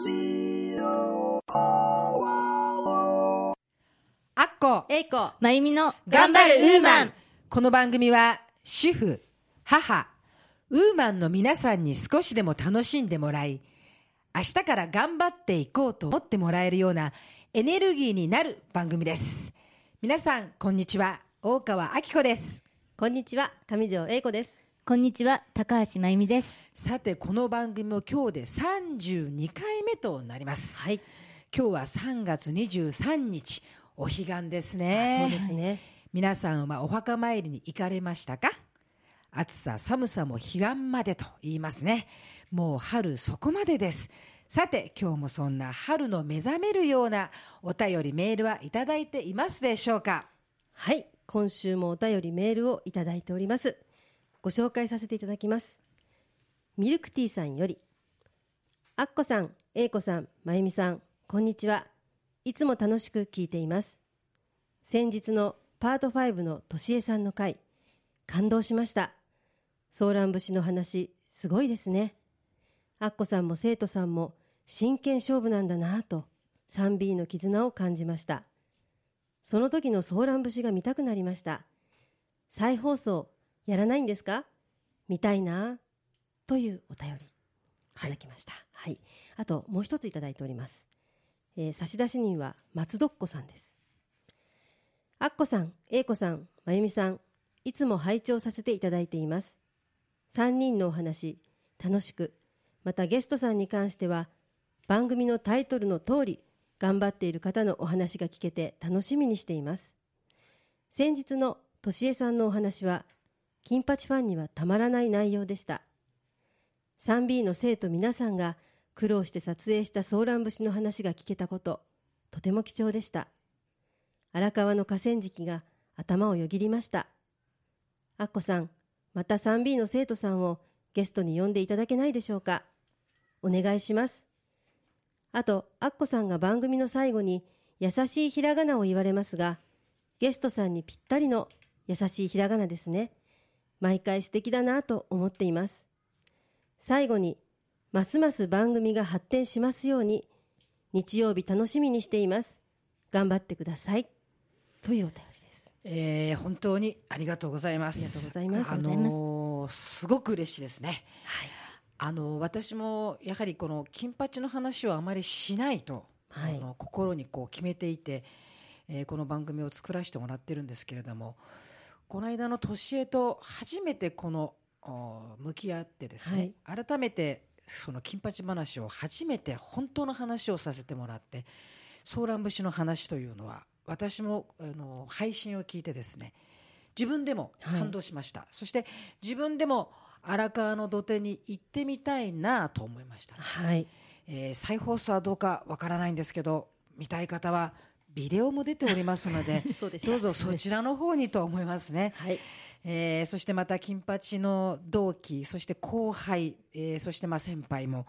アッコえいこ。まゆみの頑張るウーマン。この番組は主婦、母、ウーマンの皆さんに少しでも楽しんでもらい明日から頑張っていこうと思ってもらえるようなエネルギーになる番組です。皆さんこんにちは。大川明子です。こんにちは。上条英子ですこんにちは高橋まゆみです。さてこの番組も今日で32回目となります、はい。今日は3月23日お彼岸ですね。そうですね。皆さんはお墓参りに行かれましたか？暑さ寒さも彼岸までと言いますね。もう春そこまでです。さて今日もそんな春の目覚めるようなお便りメールはいただいていますでしょうか？はい今週もお便りメールをいただいておりますご紹介させていただきます。ミルクティーさんよりあっこさん英子さんまゆみさんこんにちは。いつも楽しく聞いています。先日のパート5のとしえさんの回感動しました。ソーラン節の話すごいですね。アッコさんも生徒さんも真剣勝負なんだなぁと 3B の絆を感じました。その時のソーラン節が見たくなりました。再放送やらないんですか？見たいな？というお便り。いただきました。はい、あともう一ついただいております、えー差出人は松どっこさんです。あっこさん、えいこさん、まゆみさん、いつも拝聴させていただいています。3人のお話、楽しく、またゲストさんに関しては、番組のタイトルの通り、頑張っている方のお話が聞けて楽しみにしています。先日のとしえさんのお話は、金八ファンにはたまらない内容でした。3B の生徒皆さんが苦労して撮影したソーラン節の話が聞けたこと、とても貴重でした。荒川の河川敷が頭をよぎりました。アッコさん、また 3B の生徒さんをゲストに呼んでいただけないでしょうか？お願いします。あと、アッコさんが番組の最後に優しいひらがなを言われますが、ゲストさんにぴったりの優しいひらがなですね。毎回素敵だなと思っています。最後に、ますます番組が発展しますように、日曜日楽しみにしています。頑張ってください。というお便りです。えー本当にありがとうございますありがとうございますあのーすごく嬉しいですねはい。あの私もやはりこの金八の話をあまりしないと、はいあの心にこう決めていて、えーこの番組を作らせてもらってるんですけれどもこの間の年江と初めてこのお向き合ってですね、改めてその金八話を初めて本当の話をさせてもらってソーラン節の話というのは私もあの配信を聞いてですね自分でも感動しました、そして自分でも荒川の土手に行ってみたいなと思いました、はい。えー再放送はどうかわからないんですけど見たい方はビデオも出ておりますので そうでしたどうぞそちらの方にと思いますね。はい。えーそしてまた金八の同期そして後輩、えーそしてまあ先輩も、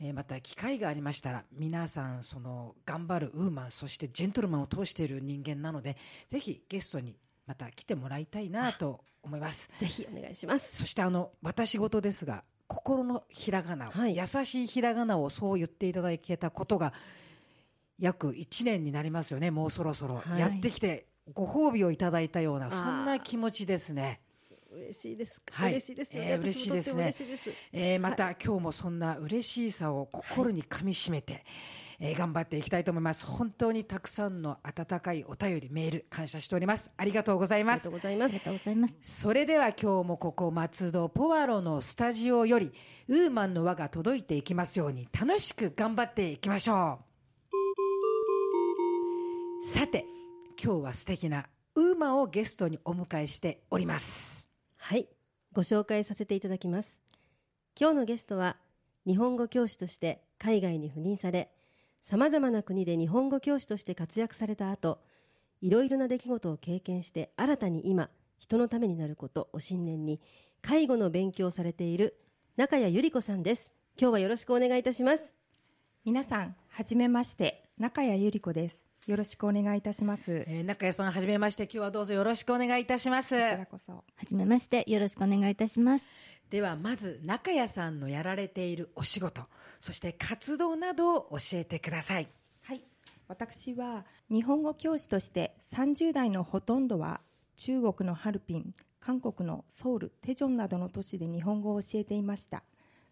えーまた機会がありましたら皆さんその頑張るウーマンそしてジェントルマンを通している人間なのでぜひゲストにまた来てもらいたいなと思います。ぜひお願いします。そしてあの私事ですが心のひらがなを、はい優しいひらがなをそう言っていただけたことが約1年になりますよねもうそろそろ、はい。やってきてご褒美をいただいたようなそんな気持ちですね。嬉しいです。はい。嬉しいですよ。ね。えー嬉しいですね。す。えーまた、今日もそんな嬉しさを心にかみしめて、えー頑張っていきたいと思います。本当にたくさんの温かいお便りメール感謝しております。ありがとうございます。ありがとうございます。ありが。とうございます。それでは今日もここ松戸ポワロのスタジオよりウーマンの輪が届いていきますように楽しく頑張っていきましょうさて今日は素敵なウーマンをゲストにお迎えしておりますはい。ご紹介させていただきます。今日のゲストは、日本語教師として海外に赴任され、様々な国で日本語教師として活躍された後、いろいろな出来事を経験して新たに今、人のためになることを信念に、介護の勉強をされている中谷ゆり子さんです。今日はよろしくお願いいたします。皆さん、はじめまして、中谷ゆり子です。よろしくお願いいたします。こえー中谷さんはじめまして。今日はどうぞよろしくお願いいたします。ちらこそ。はじめましてよろしくお願いいたします。ではまず中谷さんのやられているお仕事そして活動などを教えてください。はい。私は日本語教師として30代のほとんどは中国のハルピン韓国のソウルテジョンなどの都市で日本語を教えていました。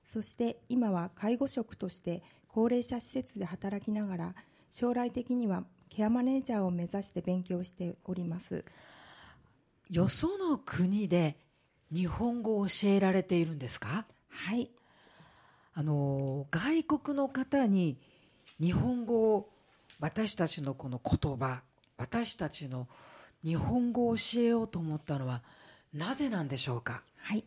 そして今は介護職として高齢者施設で働きながら将来的にはケアマネージャーを目指して勉強しております。よその国で日本語を教えられているんですか？はい。あの外国の方に日本語を私たちのこの言葉私たちの日本語を教えようと思ったのはなぜなんでしょうか？はい、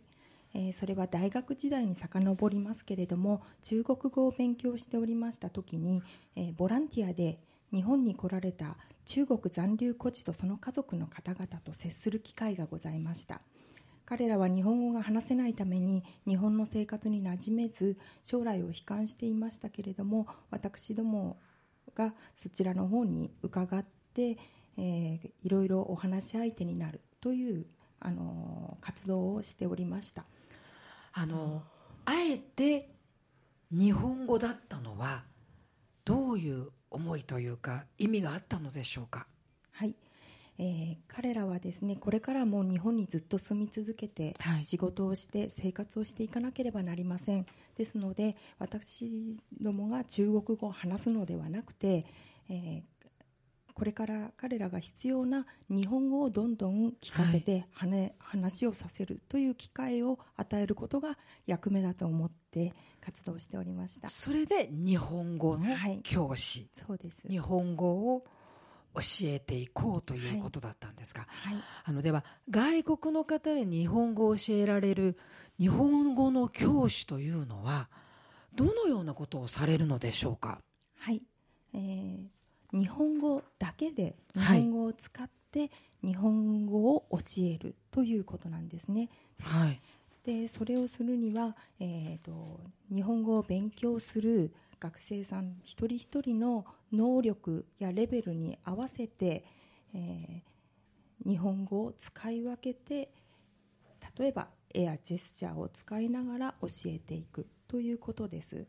えーそれは大学時代に遡りますけれども中国語を勉強しておりました時に、えーボランティアで日本に来られた中国残留孤児とその家族の方々と接する機会がございました。彼らは日本語が話せないために日本の生活に馴染めず将来を悲観していましたけれども私どもがそちらの方に伺って、えーいろいろお話し相手になるという、あの活動をしておりました。あのあえて日本語だったのはどういう思いというか意味があったのでしょうか？はい、えー彼らはですねこれからも日本にずっと住み続けてはい。仕事をして生活をしていかなければなりません。ですので私どもが中国語を話すのではなくて、えーこれから彼らが必要な日本語をどんどん聞かせて、はね話をさせるという機会を与えることが役目だと思って活動しておりました。それで日本語のはい。教師、そうです。日本語を教えていこうということだったんですが、はい。あのでは外国の方に日本語を教えられる日本語の教師というのはどのようなことをされるのでしょうか？はい、えー日本語だけで日はい本語を使って日本語を教えるということなんですね。はいでそれをするには、えー、と日本語を勉強する学生さん一人一人の能力やレベルに合わせて、えー日本語を使い分けて例えば絵やジェスチャーを使いながら教えていくということです。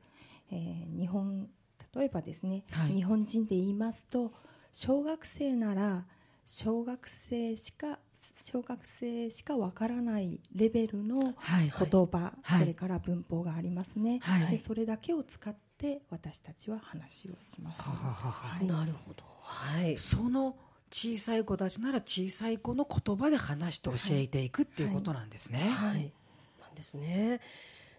えー日本例えばですね、はい。日本人で言いますと小学生なら小学生しか小学生しかわからないレベルのはい言葉、はい。それから文法がありますね、はい。でそれだけを使って私たちは話をします、はははははい。なるほど。はい。その小さい子たちなら小さい子の言葉で話して教えていくっていうことなんですね。はい、なんですね。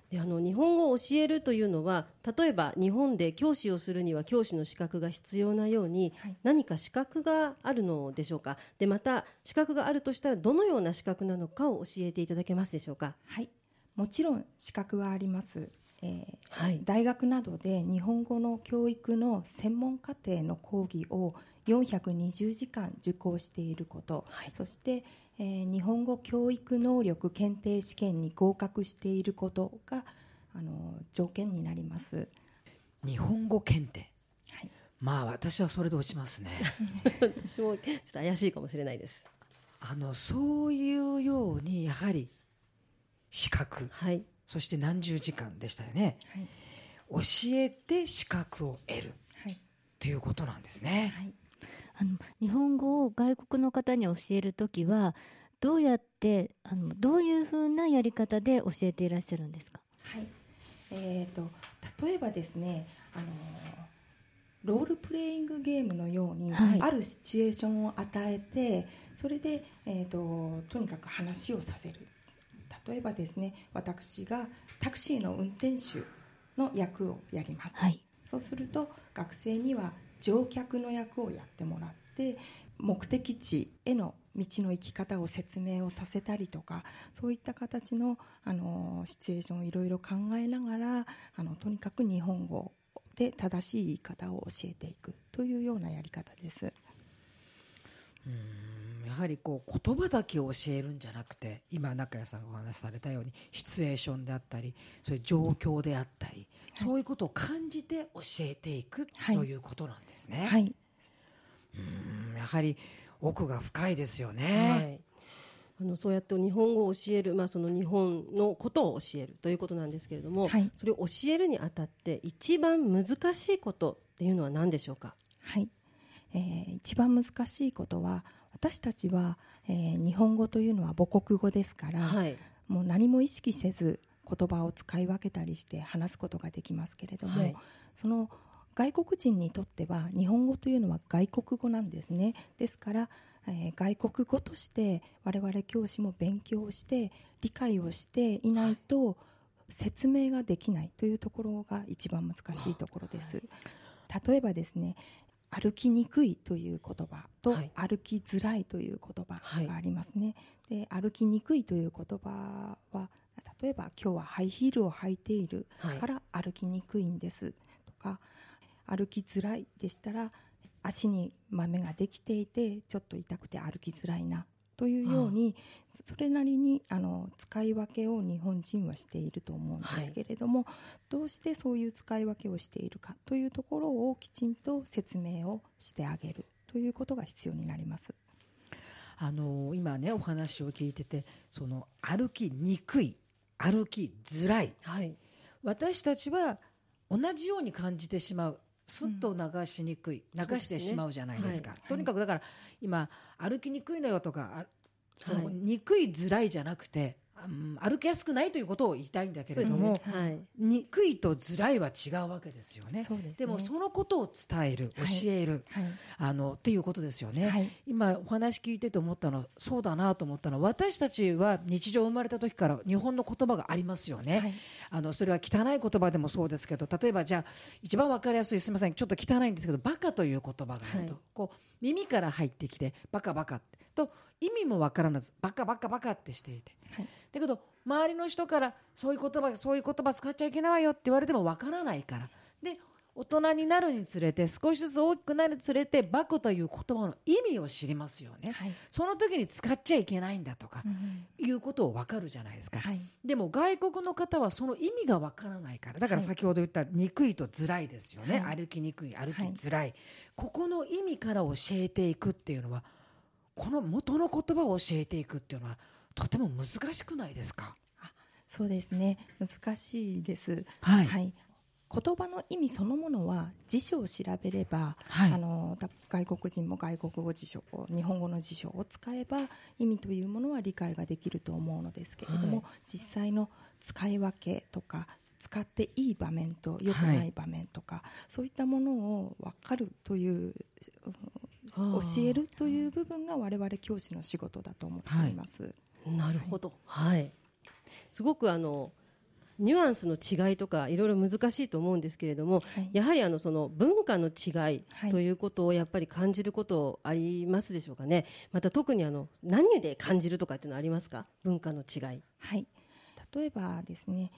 であの日本語を教えるというのは例えば日本で教師をするには教師の資格が必要なように、はい。何か資格があるのでしょうか？でまた資格があるとしたらどのような資格なのかを教えていただけますでしょうか？はい、もちろん資格はあります、えーはい。大学などで日本語の教育の専門課程の講義を420時間受講していること、はい。そして、えー日本語教育能力検定試験に合格していることがあの条件になります、日本語検定？はい。まあ私はそれで落ちますね。私もちょっと怪しいかもしれないです。あのそういうようにやはり資格。はい。そして何十時間でしたよね。はい。教えて資格を得る。はい。ということなんですね、はいあの日本語を外国の方に教えるときはどうやってあのどういうふうなやり方で教えていらっしゃるんですか？はい。えー、と例えばですね、あのロールプレイングゲームのように、はい。あるシチュエーションを与えてそれで、えー、ととにかく話をさせる。例えばですね私がタクシーの運転手の役をやります、はい。そうすると学生には乗客の役をやってもらって目的地への道の行き方を説明をさせたりとかそういった形のあのシチュエーションをいろいろ考えながらあのとにかく日本語で正しい言い方を教えていくというようなやり方です。うんやはりこう言葉だけを教えるんじゃなくて今中谷さんがお話しされたようにシチュエーションであったりそういう状況であったり、そういうことを感じて教えていくはいということなんですね。はい、うん。やはり奥が深いですよはね。い、あのそうやって日本語を教える、まあ、その日本のことを教えるということなんですけれども、はい、それを教えるにあたって一番難しいことっていうのは何でしょうか、はい。えー、一番難しいことは私たちは、えー、日本語というのは母国語ですから、はい、もう何も意識せず言葉を使い分けたりして話すことができますけれども、はい、その外国人にとっては日本語というのは外国語なんですね。ですからえー、外国語として我々教師も勉強して理解をしていないと説明ができないというところが一番難しいところです。例えばですね歩きにくいという言葉と、歩きづらいという言葉がありますね、はい、で歩きにくいという言葉は例えば今日はハイヒールを履いているから歩きにくいんです。とか歩きづらいでしたら足に豆ができていてちょっと痛くて歩きづらいなというように、それなりにあの使い分けを日本人はしていると思うんですけれども、はい、どうしてそういう使い分けをしているかというところをきちんと説明をしてあげるということが必要になります。あの今ねお話を聞いててその歩きにくい歩きづらい、はい、私たちは同じように感じてしまうすっと流しにくい、うん、流してしまうじゃないですか、すね。はい、とにかくだから今歩きにくいのよとか、はい、にくいづらいじゃなくて歩きやすくないということを言いたいんだけれども、ね。はい、にくいと辛いは違うわけですよね。でね。でもそのことを伝える、教える、はい、あのっていうことですよね、はい、今お話聞いてて思ったのはそうだなと思ったのは私たちは日常生まれた時から日本の言葉がありますよね。あのそれは汚い言葉でもそうですけど例えばじゃあ一番わかりやすいすみませんちょっと汚いんですけどバカという言葉があると、こう耳から入ってきてバカバカと意味もわからずバカバカバカってしていて、はい、だけど周りの人からそういう言葉そういう言葉使っちゃいけないわよって言われてもわからないから。で大人になるにつれて少しずつ大きくなるにつれてバカという言葉の意味を知りますよね、はい、その時に使っちゃいけないんだとか、うん、いうことを分かるじゃないですか、はい、でも外国の方はその意味が分からないから。だから先ほど言った憎いと辛いですよね、はい、歩きにくい歩きづらい、ここの意味から教えていくっていうのはこの元の言葉を教えていくっていうのはとても難しくないですか？そうですね。難しいです、はい、はい、言葉の意味そのものは辞書を調べれば、はい、あの外国人も外国語辞書日本語の辞書を使えば意味というものは理解ができると思うのですけれども、はい、実際の使い分けとか使っていい場面と良くない場面とか、はい、そういったものを分かるという教えるという部分が我々教師の仕事だと思っています。なるほど、はい、すごくあのニュアンスの違いとかいろいろ難しいと思うんですけれども、はい、やはりあのその文化の違いということをやっぱり感じることありますでしょうかね。また特にあの何で感じるとかっていうのはありますか？文化の違い。はい。例えばですね。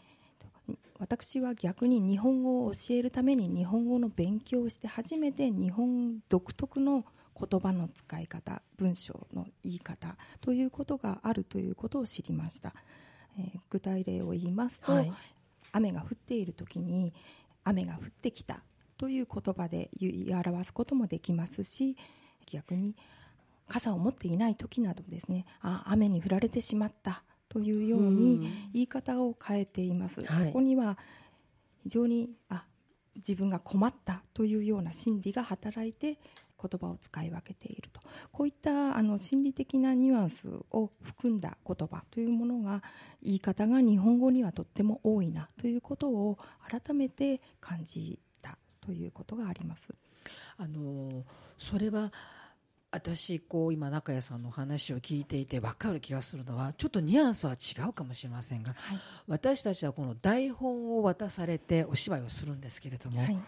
私は逆に日本語を教えるために日本語の勉強をして初めて日本独特の言葉の使い方文章の言い方ということがあるということを知りました、えー、具体例を言いますと、はい、雨が降っている時に雨が降ってきたという言葉で言い表すこともできますし逆に傘を持っていない時などですねあ雨に降られてしまったというように言い方を変えています、そこには非常にあ自分が困ったというような心理が働いて言葉を使い分けていると。こういったあの心理的なニュアンスを含んだ言葉というものが言い方が日本語にはとっても多いなということを改めて感じたということがあります。あのそれは私こう今中谷さんの話を聞いていて分かる気がするのはちょっとニュアンスは違うかもしれませんが、はい、私たちはこの台本を渡されてお芝居をするんですけれども、はい、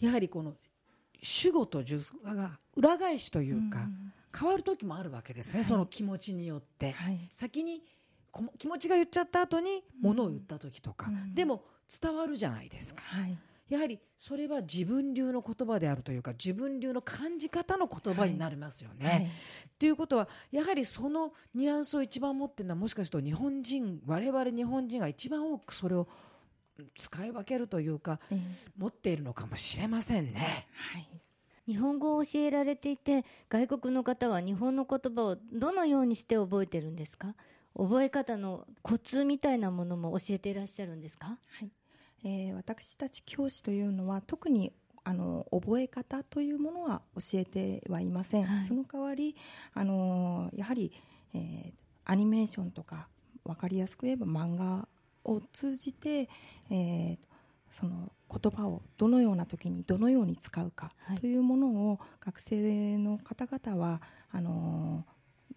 やはりこの主語と述語が裏返しというか、変わる時もあるわけですね、はい、その気持ちによって、はい、先に気持ちが言っちゃった後にものを言った時とか、うん、でも伝わるじゃないですか、はい、やはりそれは自分流の言葉であるというか自分流の感じ方の言葉になりますよね。ということはやはりそのニュアンスを一番持ってるのはもしかすると日本人我々日本人が一番多くそれを使い分けるというか、えー、持っているのかもしれませんね。はい。日本語を教えられていて外国の方は日本の言葉をどのようにして覚えてるんですか？覚え方のコツみたいなものも教えていらっしゃるんですか、はい。えー、私たち教師というのは特にあの覚え方というものは教えてはいません、はい、その代わりあのやはり、えー、アニメーションとか分かりやすく言えば漫画を通じて、えー、その言葉をどのような時にどのように使うかというものを学生の方々はあの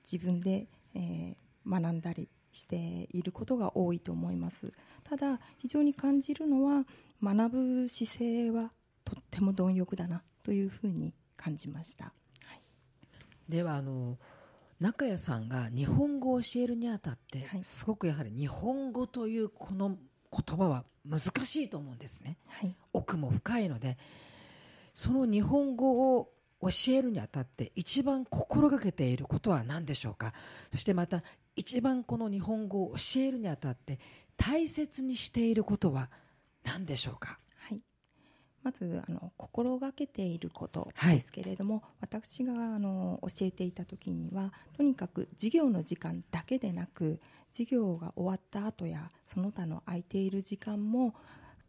自分で、えー、学んだりしていることが多いと思います。ただ非常に感じるのは学ぶ姿勢はとっても貪欲だなというふうに感じました、はい、ではあの中谷さんが日本語を教えるにあたって、はい、すごくやはり日本語というこの言葉は難しいと思うんですね、はい、奥も深いのでその日本語を教えるにあたって一番心がけていることは何でしょうか？そしてまた一番この日本語を教えるにあたって大切にしていることは何でしょうか？まずあの心がけていることですけれども、はい、私があの教えていた時にはとにかく授業の時間だけでなく授業が終わった後やその他の空いている時間も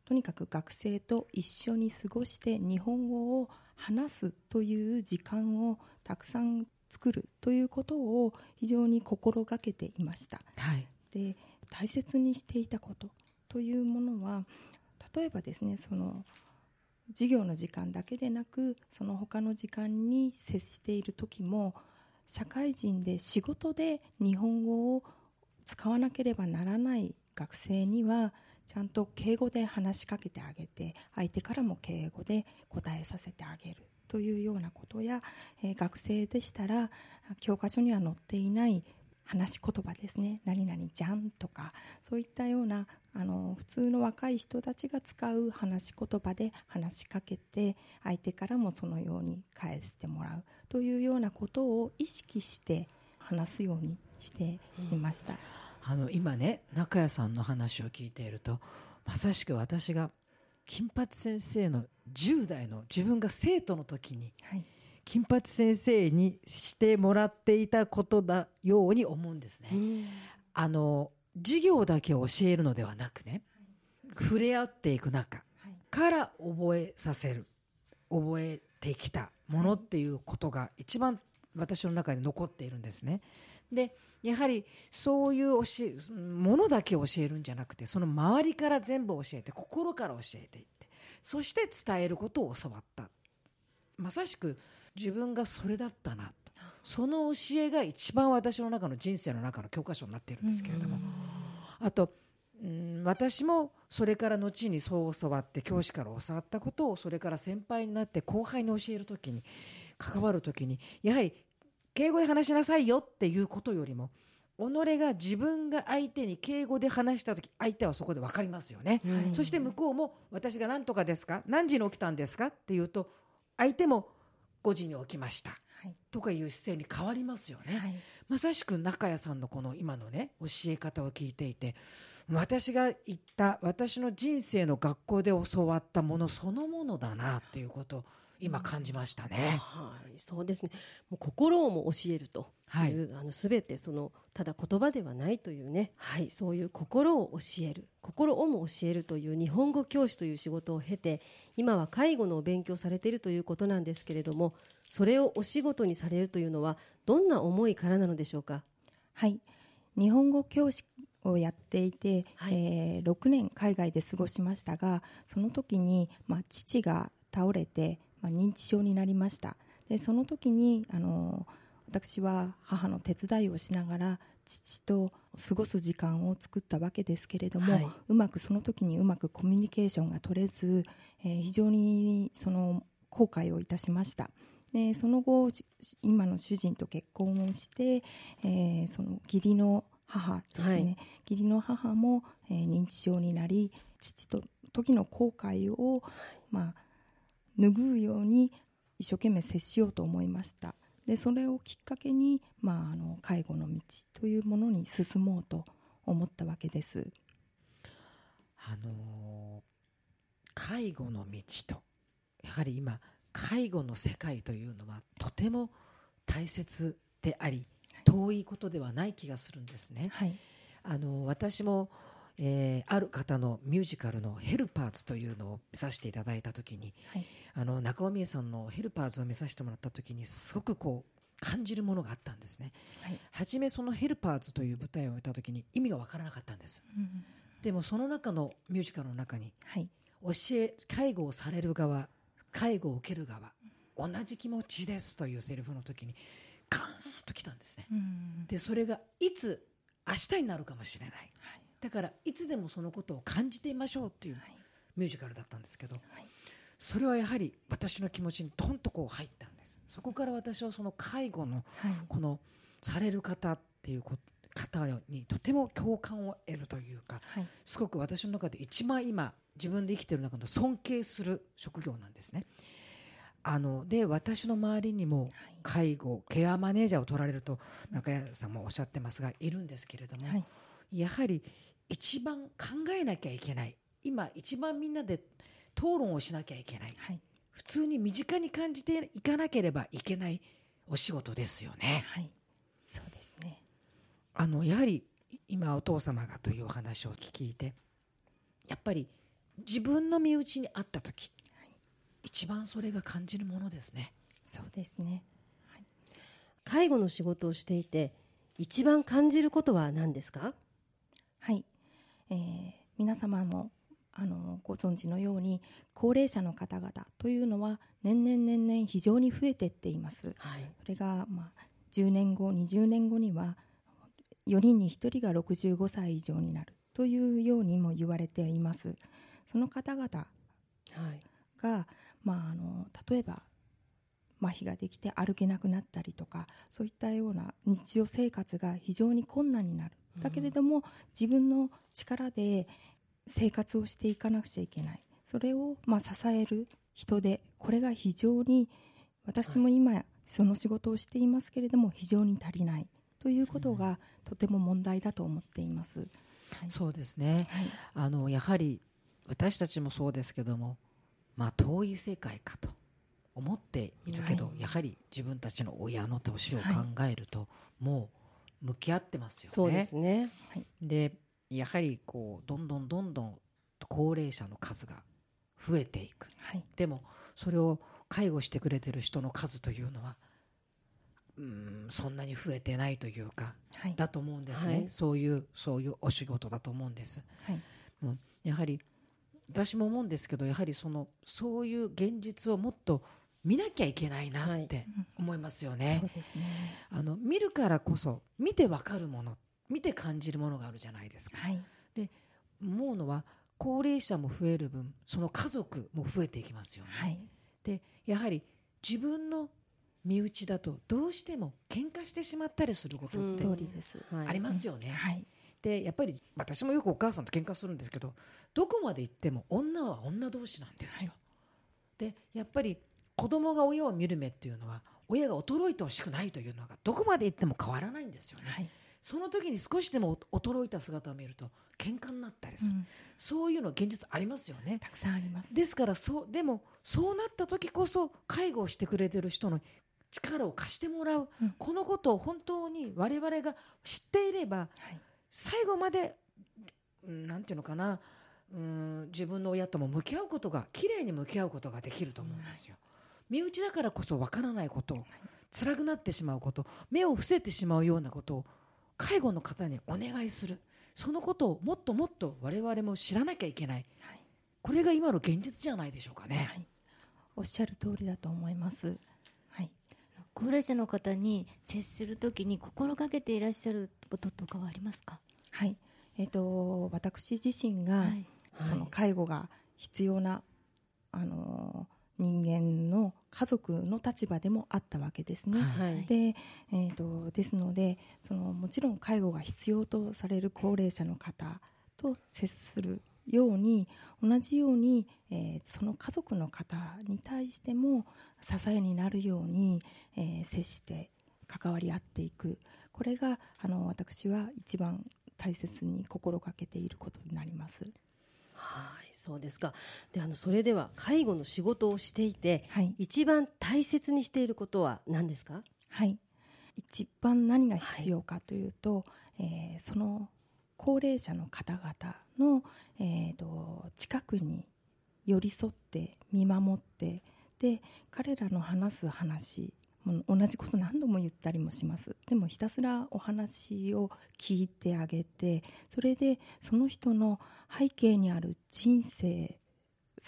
とにかく学生と一緒に過ごして日本語を話すという時間をたくさん作るということを非常に心がけていました、はい、で大切にしていたことというものは例えばですねその授業の時間だけでなくその他の時間に接している時も社会人で仕事で日本語を使わなければならない学生にはちゃんと敬語で話しかけてあげて相手からも敬語で答えさせてあげるというようなことや、えー、学生でしたら教科書には載っていない話し言葉ですね。何々じゃんとかそういったようなあの普通の若い人たちが使う話し言葉で話しかけて相手からもそのように返してもらうというようなことを意識して話すようにしていました、うん、あの今ね中谷さんの話を聞いているとまさしく私が金八先生の10代の自分が生徒の時に、はい。金八先生にしてもらっていたことだように思うんですね。あの授業だけ教えるのではなくね、触れ合っていく中から覚えさせる覚えてきたものっていうことが一番私の中で残っているんですね。でやはりそういう教えものだけ教えるんじゃなくてその周りから全部教えて心から教えていってそして伝えることを教わった。まさしく自分がそれだったな。とその教えが一番私の中の人生の中の教科書になっているんですけれども。あとうん私もそれから後にそう教わって教師から教わったことをそれから先輩になって後輩に教える時に関わる時にやはり敬語で話しなさいよっていうことよりも己が自分が相手に敬語で話した時相手はそこで分かりますよね、そして向こうも私が何とかですか？何時に起きたんですか？っていうと相手も5時に起きました、はい、とかいう姿勢に変わりますよね、はい、まさしく中谷さんのこの今のね教え方を聞いていて私が言った私の人生の学校で教わったものそのものだなということ今感じましたね。はい、そうですね。もう心をも教えるという、はい、あのすべてそのただ言葉ではないというね、はい、そういう心を教える、心をも教えるという日本語教師という仕事を経て、今は介護のお勉強されているということなんですけれども、それをお仕事にされるというのはどんな思いからなのでしょうか？はい、日本語教師をやっていて、はい、えー、6年海外で過ごしましたがその時に、まあ、父が倒れてまあ、認知症になりました。でその時にあの私は母の手伝いをしながら父と過ごす時間を作ったわけですけれども、はい、うまくその時にうまくコミュニケーションが取れず、えー、非常にその後悔をいたしましたでその後今の主人と結婚をして、えー、その義理の母ですね、はい、義理の母も、えー、認知症になり父と時の後悔を、まあ、拭うように一生懸命接しようと思いました。でそれをきっかけに、まあ、あの介護の道というものに進もうと思ったわけです。あの介護の道とやはり今介護の世界というのはとても大切であり遠いことではない気がするんですね。はい、あの私もえー、ある方のミュージカルの「ヘルパーズ」というのを見させていただいた時に、はい、あの中尾美恵さんの「ヘルパーズ」を見させてもらった時にすごくこう感じるものがあったんですね、はい、初めその「ヘルパーズ」という舞台を見た時に意味が分からなかったんです、うん、でもその中のミュージカルの中に、はい、教え介護をされる側介護を受ける側同じ気持ちですというセリフの時にカーンときたんですね、うん、でそれがいつ明日になるかもしれない、はい。だからいつでもそのことを感じてみましょうっていうミュージカルだったんですけど、はい、それはやはり私の気持ちにどんとこう入ったんです。そこから私はその介護のこのされる方っていう方にとても共感を得るというか、はい、すごく私の中で一番今自分で生きている中の尊敬する職業なんですね。あので私の周りにも介護、ケアマネージャーを取られると中谷さんもおっしゃってますがいるんですけれども、はい、やはり一番考えなきゃいけない。今一番みんなで討論をしなきゃいけない、はい、普通に身近に感じていかなければいけないお仕事ですよね。はい、そうですねあのやはり今お父様がというお話を聞いてやっぱり自分の身内にあった時、はい、一番それが感じるものですね。そうですね、はい、介護の仕事をしていて一番感じることは何ですか？はい、えー、皆様もあのご存知のように高齢者の方々というのは年々年々非常に増えていっています、はい、それが、まあ、10年後20年後には4人に1人が65歳以上になるというようにも言われています。その方々が、はい、まあ、あの例えば麻痺ができて歩けなくなったりとかそういったような日常生活が非常に困難になる。だけれども、自分の力で生活をしていかなくちゃいけない。それをまあ支える人でこれが非常に私も今その仕事をしていますけれども非常に足りないということがとても問題だと思っています、はい、そうですね、はい、あのやはり私たちもそうですけども、まあ、遠い世界かと思っているけど、はい、やはり自分たちの親の年を考えると、もう向き合ってますよね。そうですね、はい、でやはりこうどんどんどんどん高齢者の数が増えていく、はい、でもそれを介護してくれてる人の数というのはうんそんなに増えてないというか、はい、だと思うんですね、はい、そういうそういうお仕事だと思うんです。はい、うん、やはり私も思うんですけどやはりそのそういう現実をもっと見なきゃいけないなって思いますよね。はい、そうですね。あの見るからこそ見てわかるもの見て感じるものがあるじゃないですか。はい、で思うのは高齢者も増える分その家族も増えていきますよね。はい、でやはり自分の身内だとどうしても喧嘩してしまったりすることってありますよね。はい、でやっぱり私もよくお母さんと喧嘩するんですけどどこまで行っても女は女同士なんですよ。でやっぱり子供が親を見る目っていうのは親が衰えてほしくないというのがどこまで行っても変わらないんですよね、はい、その時に少しでも衰えた姿を見ると喧嘩になったりする、うん、そういうの現実ありますよね。たくさんあります。ですからそうでもそうなった時こそ介護をしてくれてる人の力を貸してもらう、うん、このことを本当に我々が知っていれば、はい、最後までなんていうのかなうん自分の親とも向き合うことが綺麗に向き合うことができると思うんですよ。身内だからこそ分からないこと辛くなってしまうこと目を伏せてしまうようなことを介護の方にお願いする。そのことをもっともっと我々も知らなきゃいけない、はい、これが今の現実じゃないでしょうかね、はい、おっしゃる通りだと思います、はい、高齢者の方に接するときに心がけていらっしゃることとかはありますか？はい、えーと、私自身が、その介護が必要な、あの人間の家族の立場でもあったわけですね。はい、でえーと、ですのでそのもちろん介護が必要とされる高齢者の方と接するように同じように、えー、その家族の方に対しても支えになるように、えー、接して関わり合っていく。これがあの私は一番大切に心がけていることになります。はいそうですか。であのそれでは介護の仕事をしていて、はい、一番大切にしていることは何ですか？はい。一番何が必要かというと、はい、えー、その高齢者の方々の、えーと、近くに寄り添って見守ってで彼らの話す話同じこと何度も言ったりもします。でもひたすらお話を聞いてあげてそれでその人の背景にある人生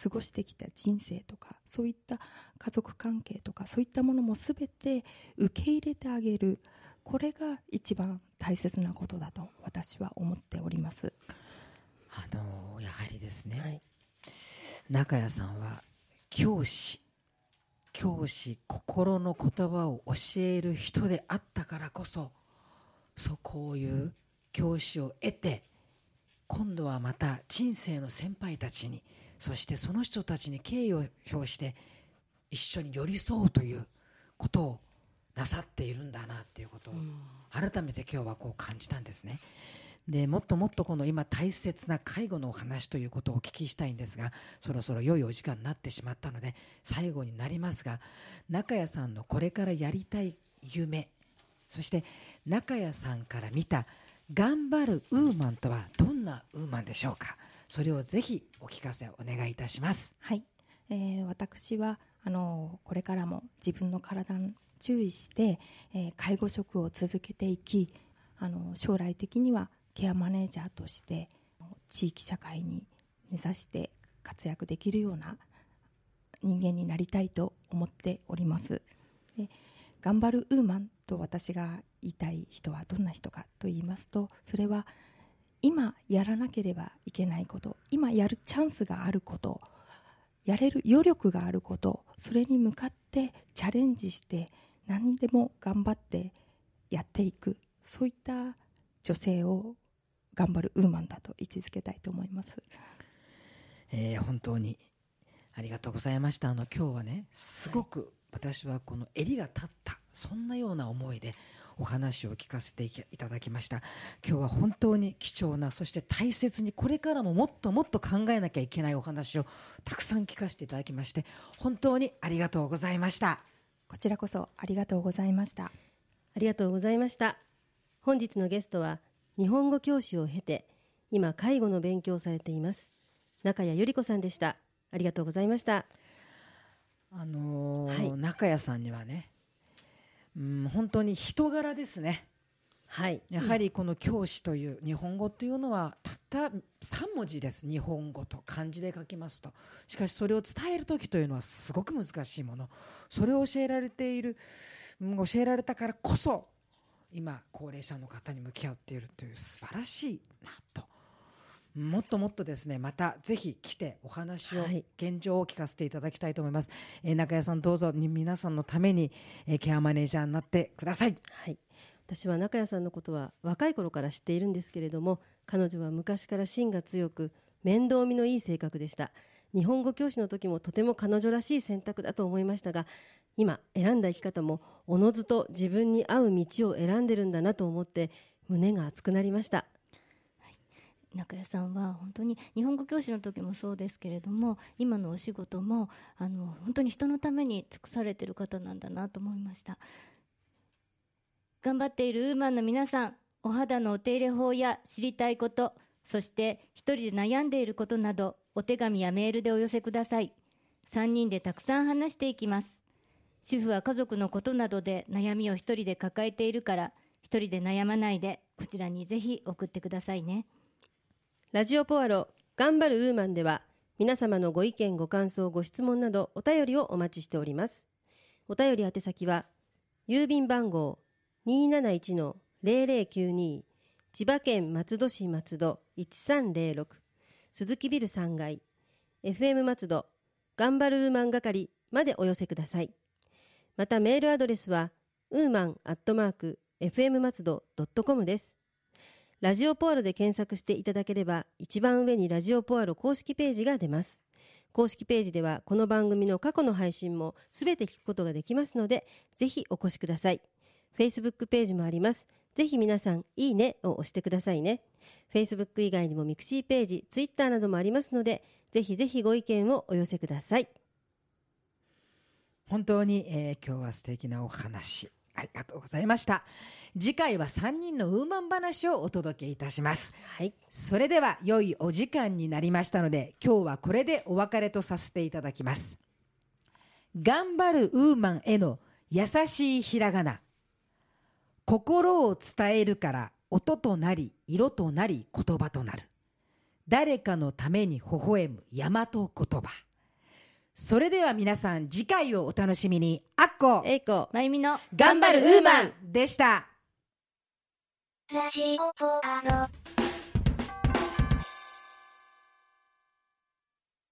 過ごしてきた人生とかそういった家族関係とかそういったものも全て受け入れてあげる。これが一番大切なことだと私は思っております。あのやはりですね、はい、中谷さんは教師。教師心の言葉を教える人であったからこそそうこういう教師を得て今度はまた人生の先輩たちにそしてその人たちに敬意を表して一緒に寄り添うということをなさっているんだなっていうことを改めて今日はこう感じたんですね。でもっともっとこの今大切な介護のお話ということをお聞きしたいんですがそろそろ良いお時間になってしまったので最後になりますが中谷さんのこれからやりたい夢そして中谷さんから見た頑張るウーマンとはどんなウーマンでしょうか？それをぜひお聞かせお願いいたします。はい、えー、私はあのこれからも自分の体注意して、えー、介護職を続けていきあの将来的にはケアマネージャーとして地域社会に目指して活躍できるような人間になりたいと思っております。で頑張るウーマンと私が言いたい人はどんな人かと言いますとそれは今やらなければいけないこと今やるチャンスがあることやれる余力があることそれに向かってチャレンジして何にでも頑張ってやっていくそういった女性を頑張るウーマンだと位置づけたいと思います、えー、本当にありがとうございました。あの今日はねすごく私はこの襟が立ったそんなような思いでお話を聞かせていただきました。今日は本当に貴重なそして大切にこれからももっともっと考えなきゃいけないお話をたくさん聞かせていただきまして本当にありがとうございました。こちらこそありがとうございました。ありがとうございました。本日のゲストは日本語教師を経て今介護の勉強をされています中谷由里子さんでした。ありがとうございました。あのーはい、中谷さんにはねうん本当に人柄ですね。はい、やはりこの教師という日本語というのはたった3文字です。日本語と漢字で書きますと。しかしそれを伝える時というのはすごく難しいもの。それを教えられている教えられたからこそ今高齢者の方に向き合っているという素晴らしいなと。もっともっとですねまたぜひ来てお話を、はい、現状を聞かせていただきたいと思います、えー、中谷さんどうぞ皆さんのために、えー、ケアマネージャーになってください。はい私は中谷さんのことは若い頃から知っているんですけれども彼女は昔から芯が強く面倒見のいい性格でした。日本語教師の時もとても彼女らしい選択だと思いましたが今選んだ生き方もおのずと自分に合う道を選んでるんだなと思って胸が熱くなりました。中谷さんは本当に日本語教師の時もそうですけれども今のお仕事もあの本当に人のために尽くされている方なんだなと思いました。頑張っているウーマンの皆さんお肌のお手入れ法や知りたいことそして一人で悩んでいることなどお手紙やメールでお寄せください。3人でたくさん話していきます。主婦は家族のことなどで悩みを一人で抱えているから一人で悩まないでこちらにぜひ送ってくださいね。ラジオポアロ頑張るウーマンでは皆様のご意見ご感想ご質問などお便りをお待ちしております。お便り宛先は郵便番号271-0092千葉県松戸市松戸1306鈴木ビル3階 FM 松戸頑張るウーマン係までお寄せください。またメールアドレスはウーマンアットマーク FM 松戸 .com です。ラジオポアロで検索していただければ一番上にラジオポアロ公式ページが出ます。公式ページではこの番組の過去の配信もすべて聞くことができますのでぜひお越しください。Facebook ページもあります。ぜひ皆さん、いいねを押してくださいね。Facebook 以外にもミクシーページ、Twitter などもありますので、ぜひぜひご意見をお寄せください。本当に、えー、今日は素敵なお話ありがとうございました次回は3人のウーマン話をお届けいたしますはい。それでは良いお時間になりましたので今日はこれでお別れとさせていただきます頑張るウーマンへの優しいひらがな心を伝えるから音となり色となり言葉となる誰かのために微笑む大和言葉それでは皆さん次回をお楽しみにあっこえいこ。まゆみの頑張るウーマンでしたラジオポアロ。